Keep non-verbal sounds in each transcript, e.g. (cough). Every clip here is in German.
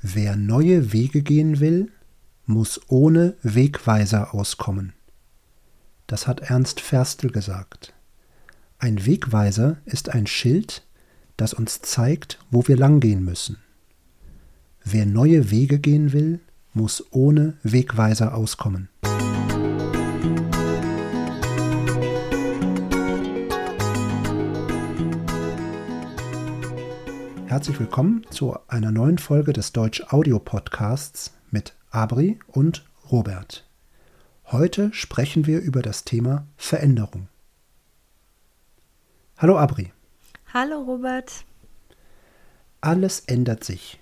Wer neue Wege gehen will, muss ohne Wegweiser auskommen. Das hat Ernst Ferstel gesagt. Ein Wegweiser ist ein Schild, das uns zeigt, wo wir langgehen müssen. Wer neue Wege gehen will, muss ohne Wegweiser auskommen. Herzlich willkommen zu einer neuen Folge des Deutsch Audio Podcasts mit Abri und Robert. Heute sprechen wir über das Thema Veränderung. Hallo Abri. Hallo Robert. Alles ändert sich.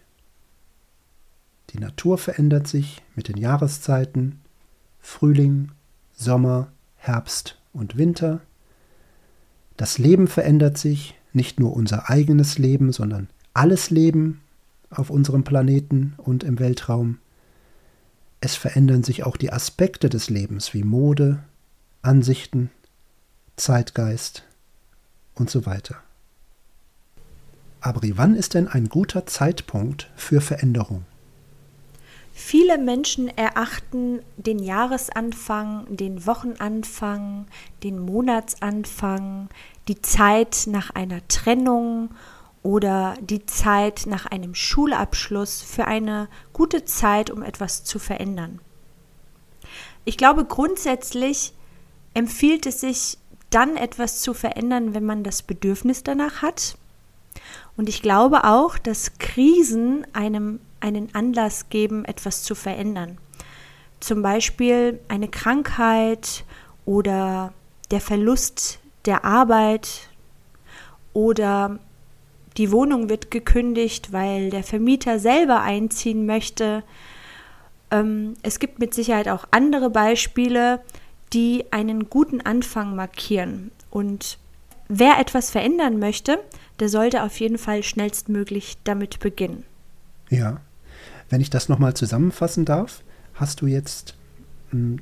Die Natur verändert sich mit den Jahreszeiten Frühling, Sommer, Herbst und Winter. Das Leben verändert sich, nicht nur unser eigenes Leben, sondern alles Leben auf unserem Planeten und im Weltraum. Es verändern sich auch die Aspekte des Lebens wie Mode, Ansichten, Zeitgeist und so weiter. Aber wann ist denn ein guter Zeitpunkt für Veränderung? Viele Menschen erachten den Jahresanfang, den Wochenanfang, den Monatsanfang, die Zeit nach einer Trennung oder die Zeit nach einem Schulabschluss für eine gute Zeit, um etwas zu verändern. Ich glaube, grundsätzlich empfiehlt es sich, dann etwas zu verändern, wenn man das Bedürfnis danach hat. Und ich glaube auch, dass Krisen einem einen Anlass geben, etwas zu verändern. Zum Beispiel eine Krankheit oder der Verlust der Arbeit oder die Wohnung wird gekündigt, weil der Vermieter selber einziehen möchte. Ähm, es gibt mit Sicherheit auch andere Beispiele, die einen guten Anfang markieren. Und wer etwas verändern möchte, der sollte auf jeden Fall schnellstmöglich damit beginnen. Ja, wenn ich das nochmal zusammenfassen darf, hast du jetzt hm,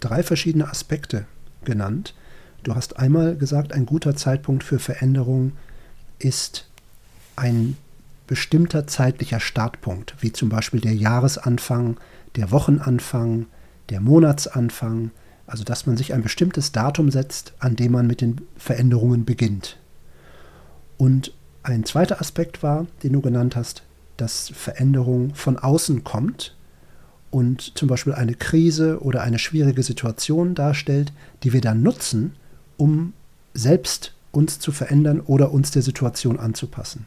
drei verschiedene Aspekte genannt. Du hast einmal gesagt, ein guter Zeitpunkt für Veränderung ist ein bestimmter zeitlicher Startpunkt, wie zum Beispiel der Jahresanfang, der Wochenanfang, der Monatsanfang, also dass man sich ein bestimmtes Datum setzt, an dem man mit den Veränderungen beginnt. Und ein zweiter Aspekt war, den du genannt hast, dass Veränderung von außen kommt und zum Beispiel eine Krise oder eine schwierige Situation darstellt, die wir dann nutzen, um selbst uns zu verändern oder uns der Situation anzupassen.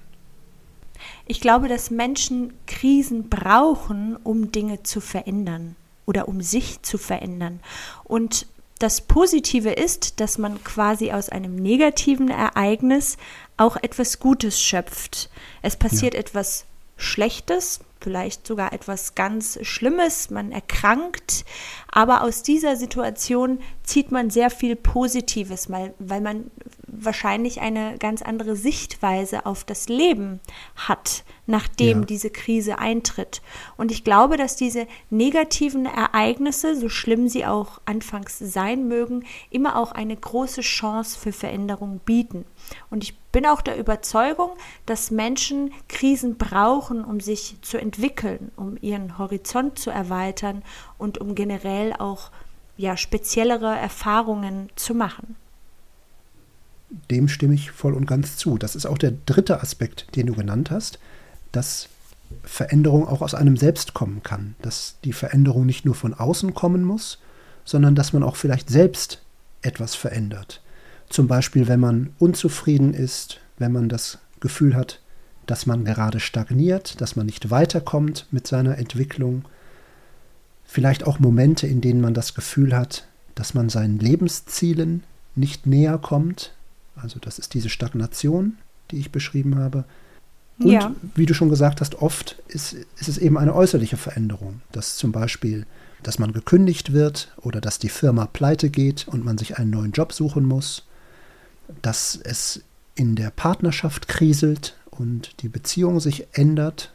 Ich glaube, dass Menschen Krisen brauchen, um Dinge zu verändern oder um sich zu verändern. Und das Positive ist, dass man quasi aus einem negativen Ereignis auch etwas Gutes schöpft. Es passiert ja. etwas Schlechtes, vielleicht sogar etwas ganz Schlimmes, man erkrankt, aber aus dieser Situation zieht man sehr viel Positives, weil, weil man wahrscheinlich eine ganz andere Sichtweise auf das Leben hat, nachdem ja. diese Krise eintritt. Und ich glaube, dass diese negativen Ereignisse, so schlimm sie auch anfangs sein mögen, immer auch eine große Chance für Veränderung bieten. Und ich bin auch der Überzeugung, dass Menschen Krisen brauchen, um sich zu entwickeln, um ihren Horizont zu erweitern und um generell auch ja, speziellere Erfahrungen zu machen. Dem stimme ich voll und ganz zu. Das ist auch der dritte Aspekt, den du genannt hast, dass Veränderung auch aus einem selbst kommen kann, dass die Veränderung nicht nur von außen kommen muss, sondern dass man auch vielleicht selbst etwas verändert. Zum Beispiel, wenn man unzufrieden ist, wenn man das Gefühl hat, dass man gerade stagniert, dass man nicht weiterkommt mit seiner Entwicklung. Vielleicht auch Momente, in denen man das Gefühl hat, dass man seinen Lebenszielen nicht näher kommt. Also das ist diese Stagnation, die ich beschrieben habe. Und ja. wie du schon gesagt hast, oft ist, ist es eben eine äußerliche Veränderung, dass zum Beispiel, dass man gekündigt wird oder dass die Firma pleite geht und man sich einen neuen Job suchen muss dass es in der Partnerschaft kriselt und die Beziehung sich ändert.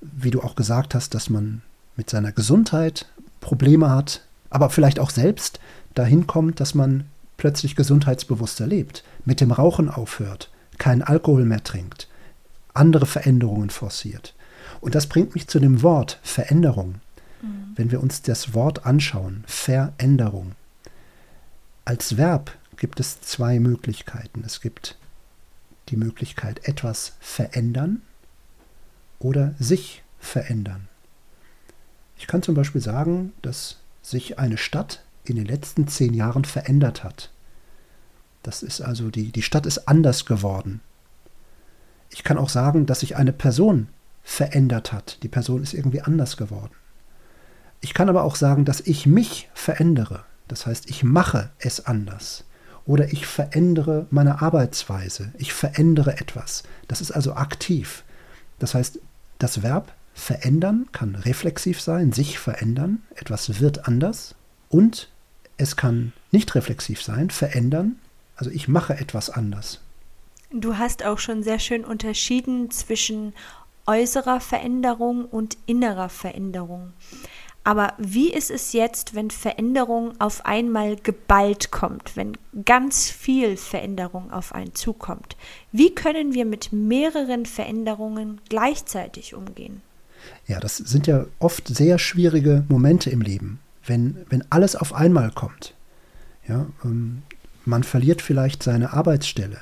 Wie du auch gesagt hast, dass man mit seiner Gesundheit Probleme hat, aber vielleicht auch selbst dahin kommt, dass man plötzlich gesundheitsbewusster lebt, mit dem Rauchen aufhört, keinen Alkohol mehr trinkt, andere Veränderungen forciert. Und das bringt mich zu dem Wort Veränderung. Mhm. Wenn wir uns das Wort anschauen, Veränderung. Als Verb gibt es zwei Möglichkeiten. Es gibt die Möglichkeit, etwas verändern oder sich verändern. Ich kann zum Beispiel sagen, dass sich eine Stadt in den letzten zehn Jahren verändert hat. Das ist also, die, die Stadt ist anders geworden. Ich kann auch sagen, dass sich eine Person verändert hat. Die Person ist irgendwie anders geworden. Ich kann aber auch sagen, dass ich mich verändere. Das heißt, ich mache es anders. Oder ich verändere meine Arbeitsweise. Ich verändere etwas. Das ist also aktiv. Das heißt, das Verb verändern kann reflexiv sein, sich verändern. Etwas wird anders. Und es kann nicht reflexiv sein, verändern. Also ich mache etwas anders. Du hast auch schon sehr schön unterschieden zwischen äußerer Veränderung und innerer Veränderung. Aber wie ist es jetzt, wenn Veränderung auf einmal geballt kommt, wenn ganz viel Veränderung auf einen zukommt? Wie können wir mit mehreren Veränderungen gleichzeitig umgehen? Ja, das sind ja oft sehr schwierige Momente im Leben, wenn, wenn alles auf einmal kommt. Ja, ähm, man verliert vielleicht seine Arbeitsstelle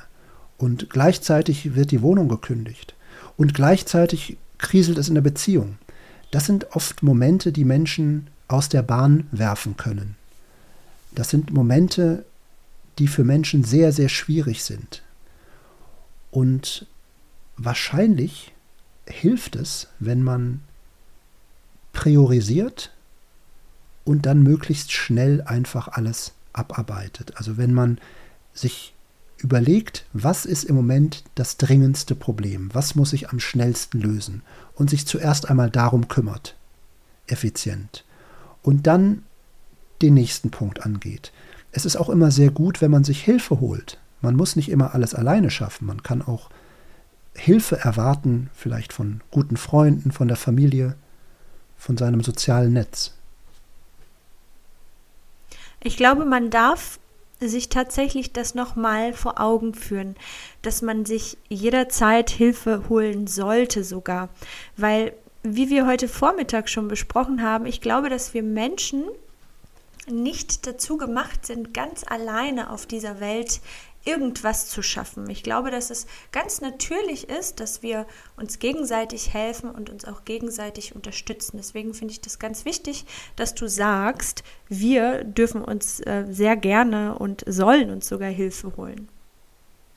und gleichzeitig wird die Wohnung gekündigt und gleichzeitig kriselt es in der Beziehung. Das sind oft Momente, die Menschen aus der Bahn werfen können. Das sind Momente, die für Menschen sehr, sehr schwierig sind. Und wahrscheinlich hilft es, wenn man priorisiert und dann möglichst schnell einfach alles abarbeitet. Also wenn man sich überlegt, was ist im Moment das dringendste Problem, was muss ich am schnellsten lösen und sich zuerst einmal darum kümmert, effizient, und dann den nächsten Punkt angeht. Es ist auch immer sehr gut, wenn man sich Hilfe holt. Man muss nicht immer alles alleine schaffen, man kann auch Hilfe erwarten, vielleicht von guten Freunden, von der Familie, von seinem sozialen Netz. Ich glaube, man darf sich tatsächlich das nochmal vor Augen führen, dass man sich jederzeit Hilfe holen sollte sogar. Weil, wie wir heute Vormittag schon besprochen haben, ich glaube, dass wir Menschen nicht dazu gemacht sind, ganz alleine auf dieser Welt irgendwas zu schaffen. Ich glaube, dass es ganz natürlich ist, dass wir uns gegenseitig helfen und uns auch gegenseitig unterstützen. Deswegen finde ich das ganz wichtig, dass du sagst, wir dürfen uns äh, sehr gerne und sollen uns sogar Hilfe holen.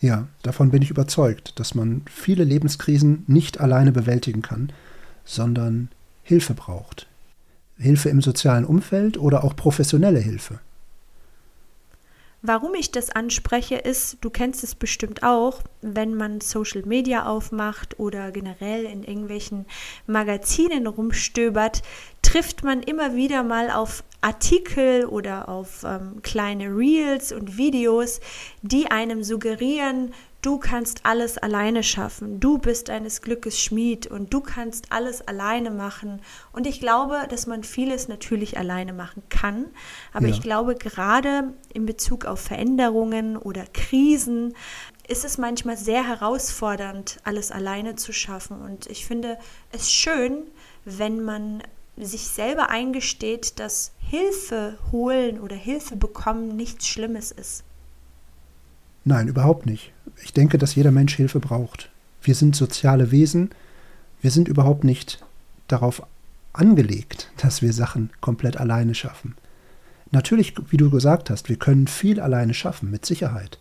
Ja, davon bin ich überzeugt, dass man viele Lebenskrisen nicht alleine bewältigen kann, sondern Hilfe braucht. Hilfe im sozialen Umfeld oder auch professionelle Hilfe. Warum ich das anspreche, ist, du kennst es bestimmt auch, wenn man Social Media aufmacht oder generell in irgendwelchen Magazinen rumstöbert, trifft man immer wieder mal auf Artikel oder auf ähm, kleine Reels und Videos, die einem suggerieren, du kannst alles alleine schaffen, du bist eines Glückes Schmied und du kannst alles alleine machen. Und ich glaube, dass man vieles natürlich alleine machen kann, aber ja. ich glaube, gerade in Bezug auf Veränderungen oder Krisen ist es manchmal sehr herausfordernd, alles alleine zu schaffen. Und ich finde es schön, wenn man sich selber eingesteht, dass Hilfe holen oder Hilfe bekommen nichts Schlimmes ist. Nein, überhaupt nicht. Ich denke, dass jeder Mensch Hilfe braucht. Wir sind soziale Wesen. Wir sind überhaupt nicht darauf angelegt, dass wir Sachen komplett alleine schaffen. Natürlich, wie du gesagt hast, wir können viel alleine schaffen, mit Sicherheit.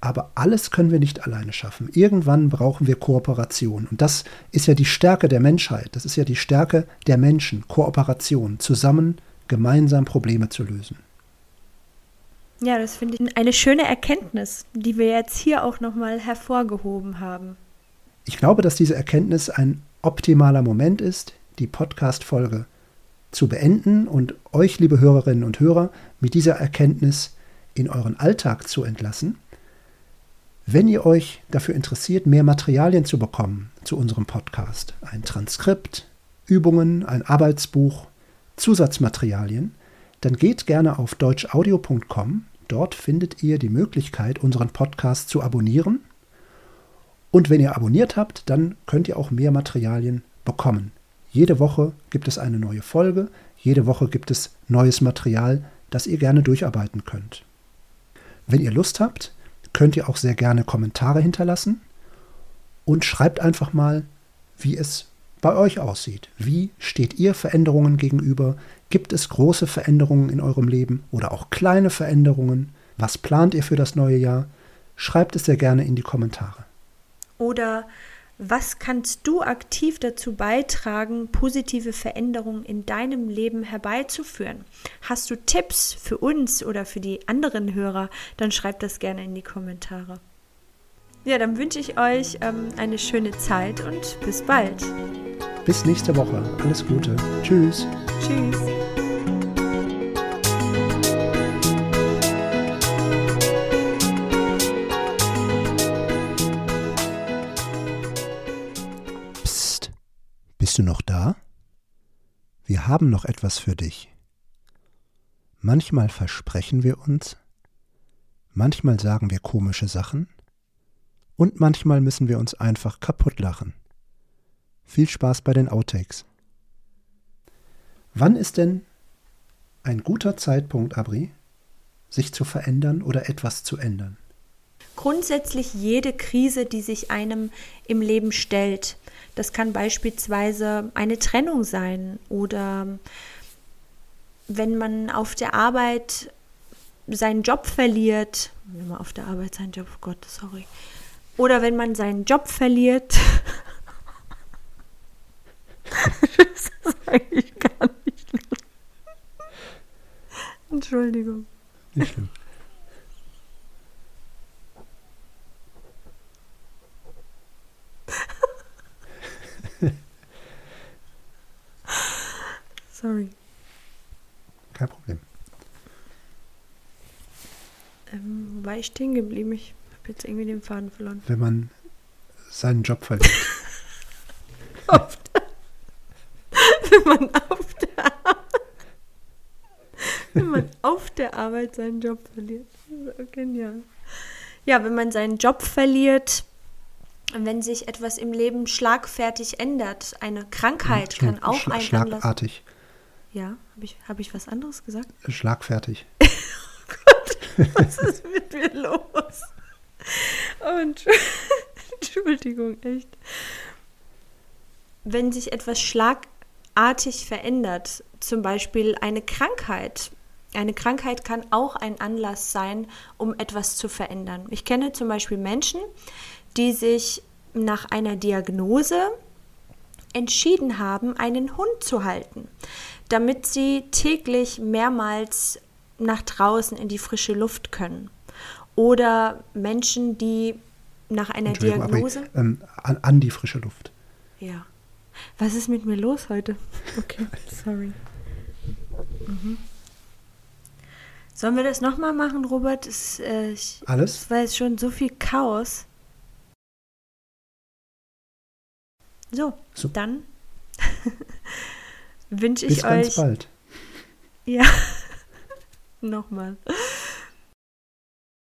Aber alles können wir nicht alleine schaffen. Irgendwann brauchen wir Kooperation. Und das ist ja die Stärke der Menschheit. Das ist ja die Stärke der Menschen. Kooperation. Zusammen gemeinsam Probleme zu lösen. Ja, das finde ich eine schöne Erkenntnis, die wir jetzt hier auch nochmal hervorgehoben haben. Ich glaube, dass diese Erkenntnis ein optimaler Moment ist, die Podcast-Folge zu beenden und euch, liebe Hörerinnen und Hörer, mit dieser Erkenntnis in euren Alltag zu entlassen. Wenn ihr euch dafür interessiert, mehr Materialien zu bekommen zu unserem Podcast, ein Transkript, Übungen, ein Arbeitsbuch, Zusatzmaterialien, dann geht gerne auf deutschaudio.com Dort findet ihr die Möglichkeit, unseren Podcast zu abonnieren. Und wenn ihr abonniert habt, dann könnt ihr auch mehr Materialien bekommen. Jede Woche gibt es eine neue Folge, jede Woche gibt es neues Material, das ihr gerne durcharbeiten könnt. Wenn ihr Lust habt, könnt ihr auch sehr gerne Kommentare hinterlassen und schreibt einfach mal, wie es bei euch aussieht. Wie steht ihr Veränderungen gegenüber? Gibt es große Veränderungen in eurem Leben oder auch kleine Veränderungen? Was plant ihr für das neue Jahr? Schreibt es sehr gerne in die Kommentare. Oder was kannst du aktiv dazu beitragen, positive Veränderungen in deinem Leben herbeizuführen? Hast du Tipps für uns oder für die anderen Hörer? Dann schreib das gerne in die Kommentare. Ja, dann wünsche ich euch ähm, eine schöne Zeit und bis bald. Bis nächste Woche. Alles Gute. Tschüss. Tschüss. Bist du noch da? Wir haben noch etwas für dich. Manchmal versprechen wir uns, manchmal sagen wir komische Sachen und manchmal müssen wir uns einfach kaputt lachen. Viel Spaß bei den Outtakes. Wann ist denn ein guter Zeitpunkt, Abri, sich zu verändern oder etwas zu ändern? Grundsätzlich jede Krise, die sich einem im Leben stellt. Das kann beispielsweise eine Trennung sein oder wenn man auf der Arbeit seinen Job verliert, wenn man auf der Arbeit seinen Job, oh Gott, sorry, oder wenn man seinen Job verliert. (laughs) das ist eigentlich gar nicht. Entschuldigung. Nicht schlimm. Sorry. Kein Problem. Ähm, war ich stehen geblieben? Ich habe jetzt irgendwie den Faden verloren. Wenn man seinen Job verliert. (laughs) auf der, wenn man auf der Arbeit, wenn man auf der Arbeit seinen Job verliert. Genial. Ja, wenn man seinen Job verliert, wenn sich etwas im Leben schlagfertig ändert, eine Krankheit hm, kann auch ein Schlagartig. Ja, habe ich, hab ich was anderes gesagt? Schlagfertig. (laughs) oh Gott, was ist mit mir los? Und (laughs) Entschuldigung, echt. Wenn sich etwas schlagartig verändert, zum Beispiel eine Krankheit, eine Krankheit kann auch ein Anlass sein, um etwas zu verändern. Ich kenne zum Beispiel Menschen, die sich nach einer Diagnose entschieden haben, einen Hund zu halten damit sie täglich mehrmals nach draußen in die frische Luft können. Oder Menschen, die nach einer Diagnose. Aber, ähm, an, an, die frische Luft. Ja. Was ist mit mir los heute? Okay, (laughs) sorry. Mhm. Sollen wir das nochmal machen, Robert? Es, äh, ich, Alles? Es war jetzt schon so viel Chaos. So, so. dann (laughs) wünsche ich Bis euch. Bis ganz bald. Ja, (laughs) nochmal.